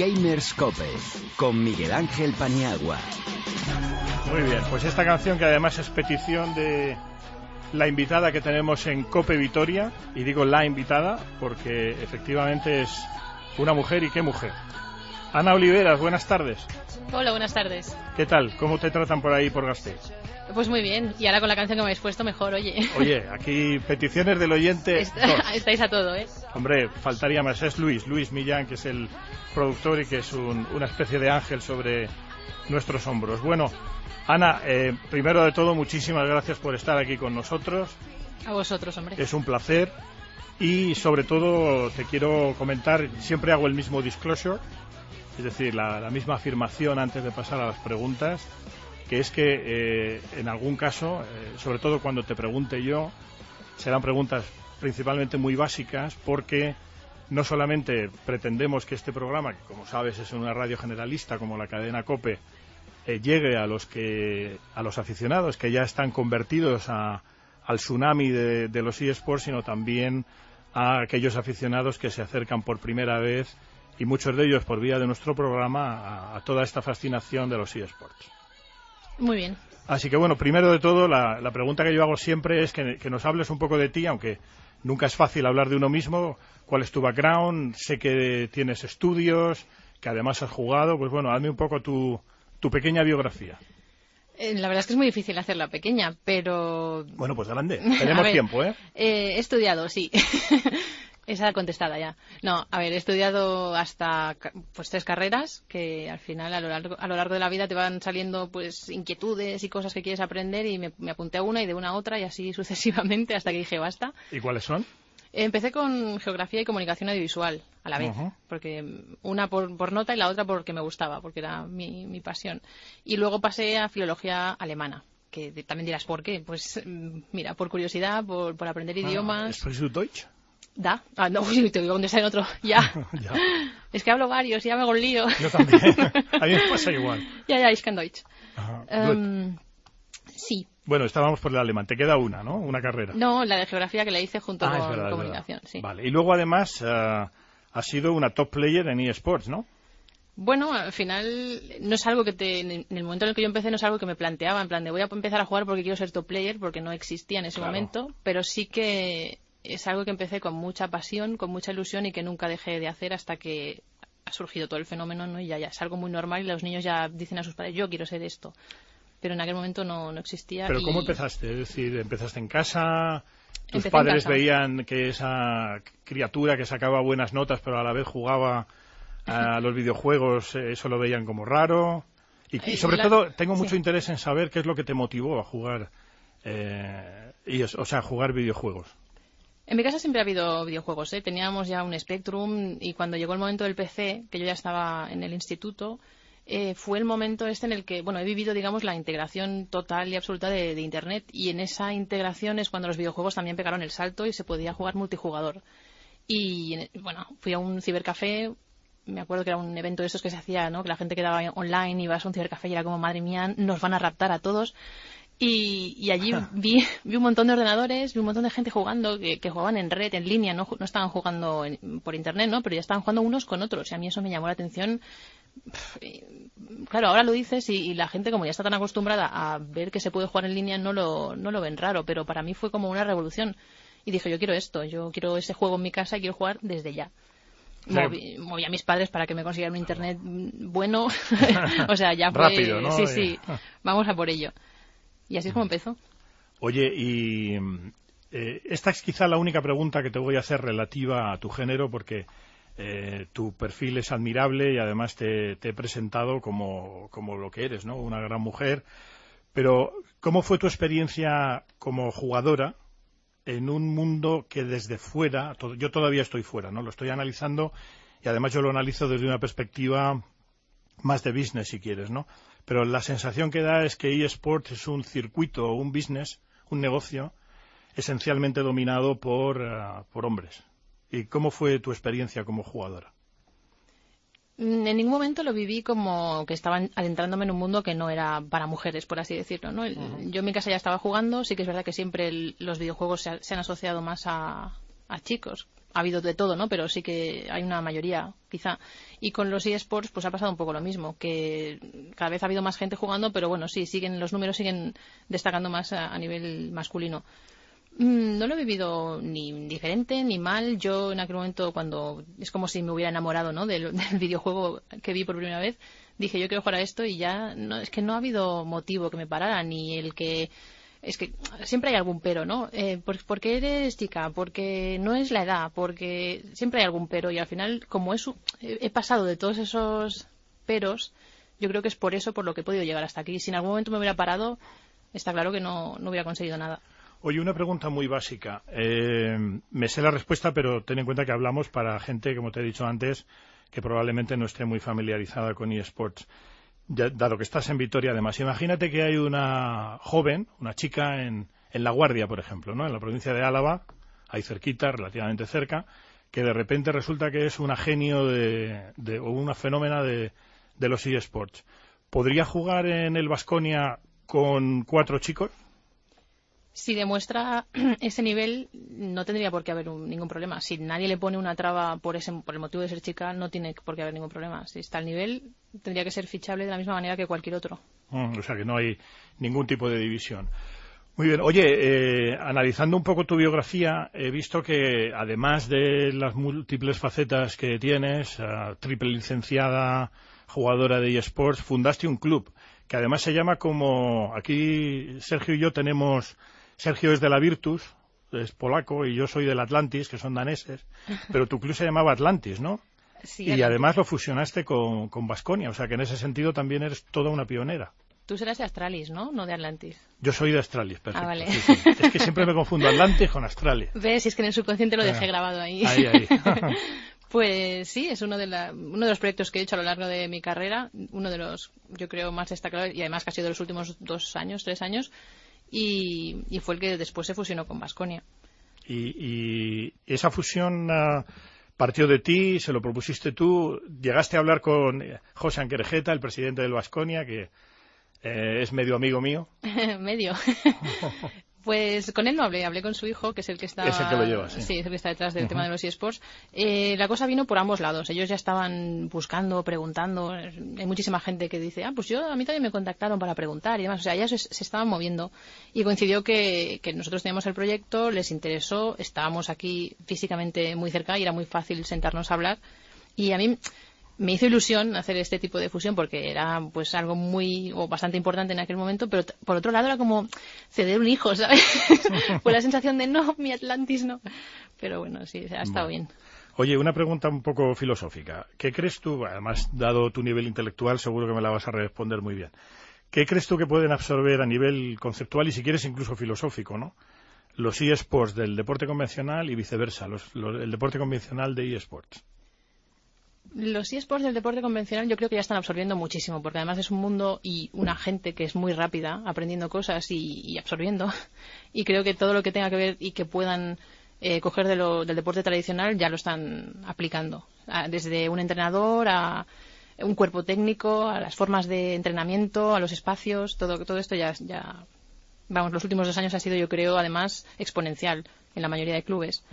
gamers Cope con Miguel Ángel Paniagua. Muy bien, pues esta canción que además es petición de la invitada que tenemos en Cope Vitoria, y digo la invitada porque efectivamente es una mujer y qué mujer. Ana Oliveras, buenas tardes. Hola, buenas tardes. ¿Qué tal? ¿Cómo te tratan por ahí por Gasteiz? Pues muy bien, y ahora con la canción que me habéis puesto mejor, oye. Oye, aquí peticiones del oyente. estáis a todo, ¿eh? Hombre, faltaría más. Es Luis, Luis Millán, que es el productor y que es una especie de ángel sobre nuestros hombros. Bueno, Ana, eh, primero de todo, muchísimas gracias por estar aquí con nosotros. A vosotros, hombre. Es un placer. Y sobre todo te quiero comentar, siempre hago el mismo disclosure, es decir, la misma afirmación antes de pasar a las preguntas que es que eh, en algún caso, eh, sobre todo cuando te pregunte yo, serán preguntas principalmente muy básicas porque no solamente pretendemos que este programa, que como sabes es una radio generalista como la cadena Cope, eh, llegue a los que a los aficionados que ya están convertidos a, al tsunami de, los eSports, sino también a aquellos aficionados que se acercan por primera vez y muchos de ellos por vía de nuestro programa a toda esta fascinación de los eSports. Muy bien. Así que bueno, primero de todo, la, pregunta que yo hago siempre es que, nos hables un poco de ti, aunque nunca es fácil hablar de uno mismo. ¿Cuál es tu background? Sé que tienes estudios, que además has jugado. Pues bueno, hazme un poco tu, tu pequeña biografía. Eh, la verdad es que es muy difícil hacerla pequeña, pero... Bueno, pues grande. Tenemos tiempo, ¿eh? ¿eh? He estudiado, sí. Esa contestada ya. No, a ver, he estudiado hasta pues tres carreras que al final a lo largo, a lo largo de la vida te van saliendo pues inquietudes y cosas que quieres aprender y me, apunté a una y de una a otra y así sucesivamente hasta que dije basta. ¿Y cuáles son? Empecé con geografía y comunicación audiovisual a la vez, porque una por, nota y la otra porque me gustaba, porque era mi, mi pasión. Y luego pasé a filología alemana, que también dirás por qué. Pues mm, mira, por curiosidad, por, por aprender ah, idiomas. ¿Es Deutsch? Da. Ah, no, uy, te digo dónde está en otro. Ya. Es que hablo varios, ya me hago el lío. Yo también. A mí me pasa igual. Ya, ya, ich kann Deutsch. Um, sí. Bueno, estábamos por el alemán. Te queda una, ¿no? Una carrera. No, la de geografía que la hice junto ah, con comunicación, sí. Vale. Y luego, además, uh, has sido una top player en eSports, ¿no? Bueno, al final no es algo que te, en el momento en el que yo empecé no es algo que me planteaba, en plan de voy a empezar a jugar porque quiero ser top player, porque no existía en ese momento, pero sí que es algo que empecé con mucha pasión, con mucha ilusión y que nunca dejé de hacer hasta que ha surgido todo el fenómeno ¿no? y ya, ya es algo muy normal y los niños ya dicen a sus padres, yo quiero ser esto. Pero en aquel momento no, no existía. ¿Pero cómo empezaste? Es decir, ¿empezaste en casa? ¿Tus padres veían que esa criatura que sacaba buenas notas pero a la vez jugaba a los videojuegos, eso lo veían como raro? Y, eh, sobre todo, tengo mucho interés en saber qué es lo que te motivó a jugar, eh, y, o sea, a jugar videojuegos. En mi casa siempre ha habido videojuegos. ¿eh? Teníamos ya un Spectrum y cuando llegó el momento del PC, que yo ya estaba en el instituto, eh, fue el momento este en el que, bueno, he vivido, digamos, la integración total y absoluta de, Internet y en esa integración es cuando los videojuegos también pegaron el salto y se podía jugar multijugador. Y, bueno, fui a un cibercafé, me acuerdo que era un evento de estos que se hacía, ¿no? Que la gente quedaba online, ibas a un cibercafé y era como, madre mía, nos van a raptar a todos. Y, allí vi, vi, un montón de ordenadores, vi un montón de gente jugando, que, jugaban en red, en línea, no, no estaban jugando por internet, ¿no? Pero ya estaban jugando unos con otros. Y a mí eso me llamó la atención. Claro, ahora lo dices y, la gente, como ya está tan acostumbrada a ver que se puede jugar en línea, no lo, no lo ven raro. Pero para mí fue como una revolución. Y dije, yo quiero esto, yo quiero ese juego en mi casa y quiero jugar desde ya. Moví, a mis padres para que me consiguieran un internet bueno. o sea, ya fue. Rápido, ¿no? Sí, sí. Vamos a por ello. Y así es como empezó. Oye, y eh, esta es quizá la única pregunta que te voy a hacer relativa a tu género, porque eh, tu perfil es admirable y además te, he presentado como, como, lo que eres, ¿no? Una gran mujer. Pero, ¿cómo fue tu experiencia como jugadora en un mundo que desde fuera, yo todavía estoy fuera, ¿no? Lo estoy analizando y además yo lo analizo desde una perspectiva más de business, si quieres, ¿no? Pero la sensación que da es que eSports es un circuito, un business, un negocio esencialmente dominado por, eh, por hombres. ¿Y cómo fue tu experiencia como jugadora? Mm, en ningún momento lo viví como que estaba adentrándome en un mundo que no era para mujeres, por así decirlo. ¿no? Yo en mi casa ya estaba jugando, sí que es verdad que siempre los videojuegos se, han asociado más a, chicos. Ha habido de todo, ¿no? Pero sí que hay una mayoría, quizá. Y con los eSports, pues ha pasado un poco lo mismo, que cada vez ha habido más gente jugando, pero bueno, sí, siguen los números siguen destacando más a nivel masculino. Mm, no lo he vivido ni diferente ni mal. Yo en aquel momento, cuando es como si me hubiera enamorado ¿no? del, videojuego que vi por primera vez, dije yo quiero jugar a esto y ya no, es que no ha habido motivo que me parara, ni el que. Es que siempre hay algún pero, ¿no? Eh, porque eres chica, porque no es la edad, porque siempre hay algún pero y al final, como eso, he pasado de todos esos peros, yo creo que es por eso por lo que he podido llegar hasta aquí. Si en algún momento me hubiera parado, está claro que no hubiera conseguido nada. Oye, una pregunta muy básica. Eh, me sé la respuesta, pero ten en cuenta que hablamos para gente, como te he dicho antes, que probablemente no esté muy familiarizada con eSports. Dado que estás en Vitoria, además, imagínate que hay una joven, una chica en, La Guardia, por ejemplo, ¿no? en la provincia de Álava, ahí cerquita, relativamente cerca, que de repente resulta que es una genio de, o una fenómena de, de los eSports. ¿Podría jugar en el Vasconia con cuatro chicos? Si demuestra ese nivel, no tendría por qué haber ningún problema. Si nadie le pone una traba por, ese, por el motivo de ser chica, no tiene por qué haber ningún problema. Si está al nivel, tendría que ser fichable de la misma manera que cualquier otro. Mm, o sea que no hay ningún tipo de división. Muy bien. Oye, eh, analizando un poco tu biografía, he visto que además de las múltiples facetas que tienes, triple licenciada, jugadora de eSports, fundaste un club que además se llama como aquí Sergio y yo tenemos Sergio es de la Virtus, es polaco, y yo soy del Atlantis, que son daneses, pero tu club se llamaba Atlantis, ¿no? Sí, y además lo fusionaste con Vasconia, o sea que en ese sentido también eres toda una pionera. Tú serás de Astralis, ¿no? No de Atlantis. Yo soy de Astralis, perfecto. Ah, vale. Es que siempre me confundo Atlantis con Astralis. Ves, es que en el subconsciente lo dejé ah, grabado ahí. Ahí, ahí. Pues sí, es uno de, uno de los proyectos que he hecho a lo largo de mi carrera, uno de los, yo creo, más destacados y además que ha sido de los últimos dos años, tres años, y, fue el que después se fusionó con Vasconia. Y, esa fusión ah, partió de ti, se lo propusiste tú, llegaste a hablar con José Anquerejeta, el presidente del Vasconia, que eh, es medio amigo mío. medio. Pues con él no hablé, hablé con su hijo, que es el que está, es el que lo lleva, sí. sí es el que está detrás del tema de los eSports. Eh, la cosa vino por ambos lados. Ellos ya estaban buscando, preguntando. Hay muchísima gente que dice, ah, pues yo a mí también me contactaron para preguntar y demás. O sea, ya se, estaban moviendo. Y coincidió que, que nosotros teníamos el proyecto, les interesó, estábamos aquí físicamente muy cerca y era muy fácil sentarnos a hablar. Y a mí me hizo ilusión hacer este tipo de fusión porque era pues algo muy o bastante importante en aquel momento, pero por otro lado era como ceder un hijo, ¿sabes? Fue la sensación de no, mi Atlantis no. Pero bueno, sí, ha estado bien. Oye, una pregunta un poco filosófica. ¿Qué crees tú, además, dado tu nivel intelectual, seguro que me la vas a responder muy bien. ¿Qué crees tú que pueden absorber a nivel conceptual y si quieres incluso filosófico, ¿no? Los eSports del deporte convencional y viceversa, el deporte convencional de eSports. Los eSports del deporte convencional yo creo que ya están absorbiendo muchísimo, porque además es un mundo y una gente que es muy rápida aprendiendo cosas y, absorbiendo. Y creo que todo lo que tenga que ver y que puedan eh, coger de lo, del deporte tradicional ya lo están aplicando. Desde un entrenador a un cuerpo técnico, a las formas de entrenamiento, a los espacios, todo, todo esto ya, ya, vamos, los últimos dos años ha sido, yo creo, además exponencial en la mayoría de clubes.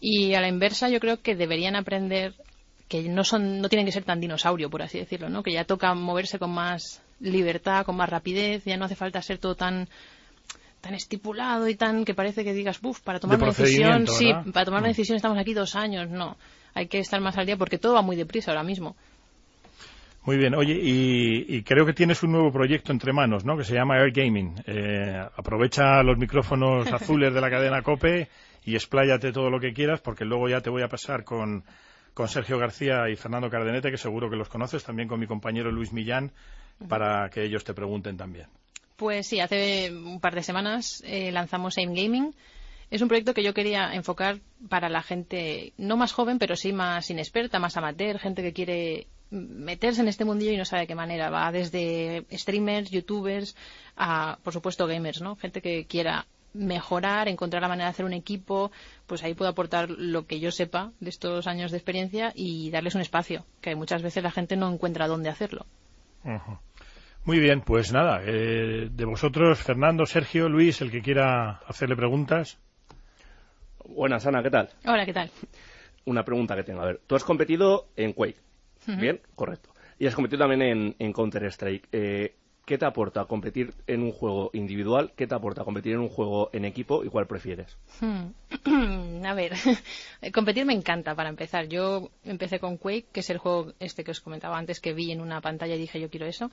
Y a la inversa, yo creo que deberían aprender que no son no tienen que ser tan dinosaurio por así decirlo no que ya toca moverse con más libertad con más rapidez ya no hace falta ser todo tan tan estipulado y tan que parece que digas buf para tomar una decisión sí para tomar una decisión estamos aquí dos años no. Hay que estar más al día porque todo va muy deprisa ahora mismo. Muy bien, oye, y, creo que tienes un nuevo proyecto entre manos, ¿no? Que se llama Air Gaming. Eh, aprovecha los micrófonos azules de la cadena COPE y expláyate todo lo que quieras, porque luego ya te voy a pasar con con Sergio García y Fernando Cardenete, que seguro que los conoces, también con mi compañero Luis Millán, para que ellos te pregunten también. Pues sí, hace un par de semanas eh, lanzamos Aim Gaming. Es un proyecto que yo quería enfocar para la gente no más joven, pero sí más inexperta, más amateur, gente que quiere meterse en este mundillo y no sabe de qué manera. Va desde streamers, youtubers, a, por supuesto, gamers, ¿no? Gente que quiera mejorar, encontrar la manera de hacer un equipo, pues ahí puedo aportar lo que yo sepa de estos años de experiencia y darles un espacio, que muchas veces la gente no encuentra dónde hacerlo. Muy bien, pues nada, eh, de vosotros, Fernando, Sergio, Luis, el que quiera hacerle preguntas. Buenas, Ana, ¿qué tal? Hola, ¿qué tal? Una pregunta que tengo. A ver, tú has competido en Quake, ¿bien? Correcto. Y has competido también en, Counter-Strike. Eh, ¿Qué te aporta competir en un juego individual? ¿Qué te aporta competir en un juego en equipo? ¿Y cuál prefieres? Hmm. A ver, competir me encanta para empezar. Yo empecé con Quake, que es el juego este que os comentaba antes que vi en una pantalla y dije yo quiero eso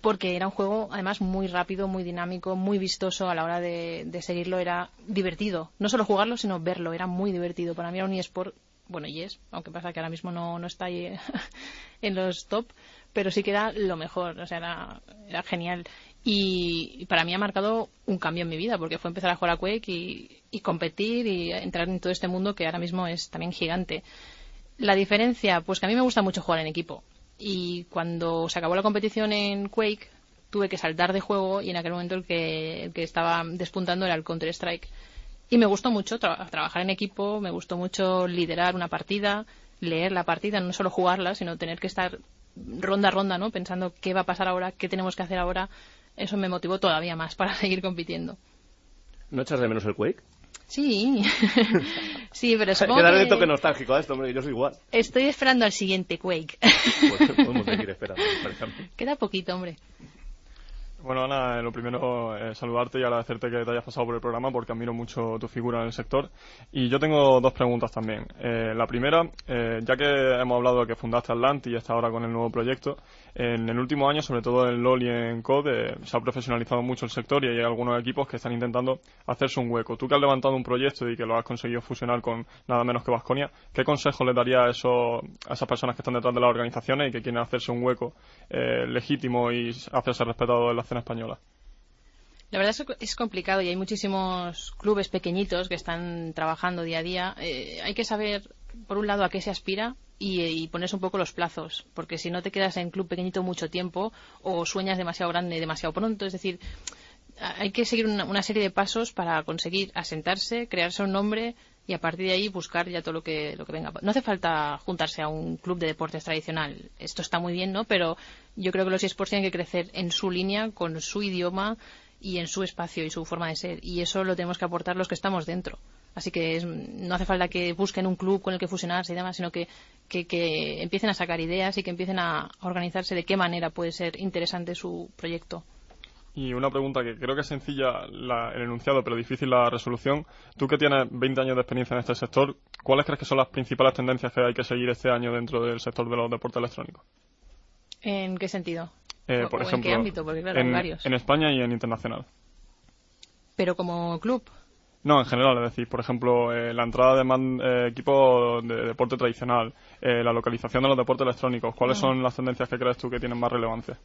porque era un juego además muy rápido, muy dinámico, muy vistoso a la hora de, seguirlo, era divertido. No solo jugarlo, sino verlo, era muy divertido. Para mí era un eSport, bueno, y es, aunque pasa que ahora mismo no, no está ahí en los top, pero sí que era lo mejor, o sea, era, era genial. Y, para mí ha marcado un cambio en mi vida, porque fue empezar a jugar a Quake y, y competir y entrar en todo este mundo que ahora mismo es también gigante. La diferencia, pues que a mí me gusta mucho jugar en equipo y cuando se acabó la competición en Quake tuve que saltar de juego y en aquel momento el que, el que estaba despuntando era el Counter-Strike. Y me gustó mucho trabajar en equipo, me gustó mucho liderar una partida, leer la partida, no solo jugarla, sino tener que estar ronda a ronda, ¿no? Pensando qué va a pasar ahora, qué tenemos que hacer ahora. Eso me motivó todavía más para seguir compitiendo. ¿No echas de menos el Quake? Sí, sí, pero supongo que... darle toque nostálgico a esto, hombre, yo soy igual. Estoy esperando al siguiente Quake. Pues podemos seguir esperando, Queda poquito, hombre. Bueno, Ana, lo primero, eh, saludarte y agradecerte que te hayas pasado por el programa porque admiro mucho tu figura en el sector. Y yo tengo dos preguntas también. Eh, la primera, eh, ya que hemos hablado de que fundaste Atlantis y está ahora con el nuevo proyecto, en el último año, sobre todo en LOL y en COD, se ha profesionalizado mucho el sector y hay algunos equipos que están intentando hacerse un hueco. Tú que has levantado un proyecto y que lo has conseguido fusionar con nada menos que Vasconia, ¿qué consejo le daría a, eso, a esas personas que están detrás de las organizaciones y que quieren hacerse un hueco legítimo y hacerse respetado en la escena española? La verdad es que es complicado y hay muchísimos clubes pequeñitos que están trabajando día a día. Eh, hay que saber, por un lado, a qué se aspira y, ponerse un poco los plazos, porque si no te quedas en club pequeñito mucho tiempo o sueñas demasiado grande demasiado pronto, es decir, hay que seguir una, serie de pasos para conseguir asentarse, crearse un nombre y a partir de ahí buscar ya todo lo que, lo que venga. No hace falta juntarse a un club de deportes tradicional. Esto está muy bien, ¿no? Pero yo creo que los esports tienen que crecer en su línea, con su idioma y en su espacio y su forma de ser. Y eso lo tenemos que aportar los que estamos dentro. Así que no hace falta que busquen un club con el que fusionarse y demás, sino que, que, empiecen a sacar ideas y que empiecen a organizarse de qué manera puede ser interesante su proyecto. Y una pregunta que creo que es sencilla el enunciado, pero difícil la resolución. Tú que tienes 20 años de experiencia en este sector, ¿cuáles crees que son las principales tendencias que hay que seguir este año dentro del sector de los deportes electrónicos? ¿En qué sentido? Eh, por ejemplo, ¿En qué ámbito? Porque claro, en, varios. En España y en internacional. ¿Pero como club? No, en general, es decir, por ejemplo, eh, la entrada de man, eh, equipo de deporte tradicional, la localización de los deportes electrónicos, ¿cuáles ah. son las tendencias que crees tú que tienen más relevancia?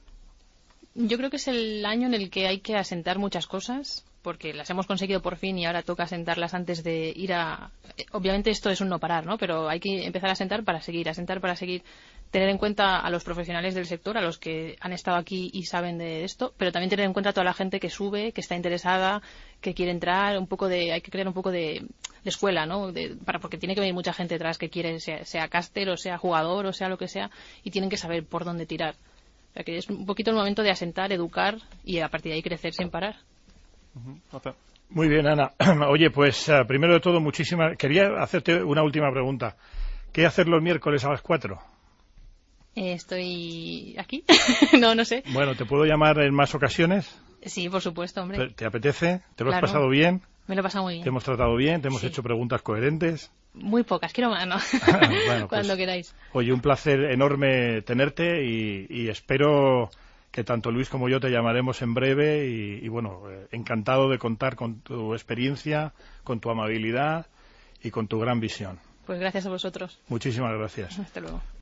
Yo creo que es el año en el que hay que asentar muchas cosas, porque las hemos conseguido por fin y ahora toca asentarlas antes de ir a. Obviamente esto es un no parar, ¿no? Pero hay que empezar a asentar para seguir, asentar para seguir tener en cuenta a los profesionales del sector, a los que han estado aquí y saben de esto, pero también tener en cuenta a toda la gente que sube, que está interesada, que quiere entrar, un poco de, hay que crear un poco de, escuela, ¿no? para, porque tiene que venir mucha gente detrás que quiere, sea, sea caster o sea jugador o sea lo que sea, y tienen que saber por dónde tirar. O sea que es un poquito el momento de asentar, educar y a partir de ahí crecer sin parar. Muy bien, Ana. Oye, pues eh, primero de todo, muchísimas. Quería hacerte una última pregunta. ¿Qué hacer los miércoles a las cuatro? Eh, estoy aquí. no, no sé. Bueno, ¿te puedo llamar en más ocasiones? Sí, por supuesto, hombre. ¿Te, apetece? ¿Te lo has pasado bien? Me lo he pasado muy bien. ¿Te hemos tratado bien? ¿Te hemos hecho preguntas coherentes? Muy pocas, quiero más, ¿no? Pues, Cuando queráis. Oye, un placer enorme tenerte y, espero que tanto Luis como yo te llamaremos en breve y, y bueno, eh, encantado de contar con tu experiencia, con tu amabilidad y con tu gran visión. Pues gracias a vosotros. Muchísimas gracias. Hasta luego.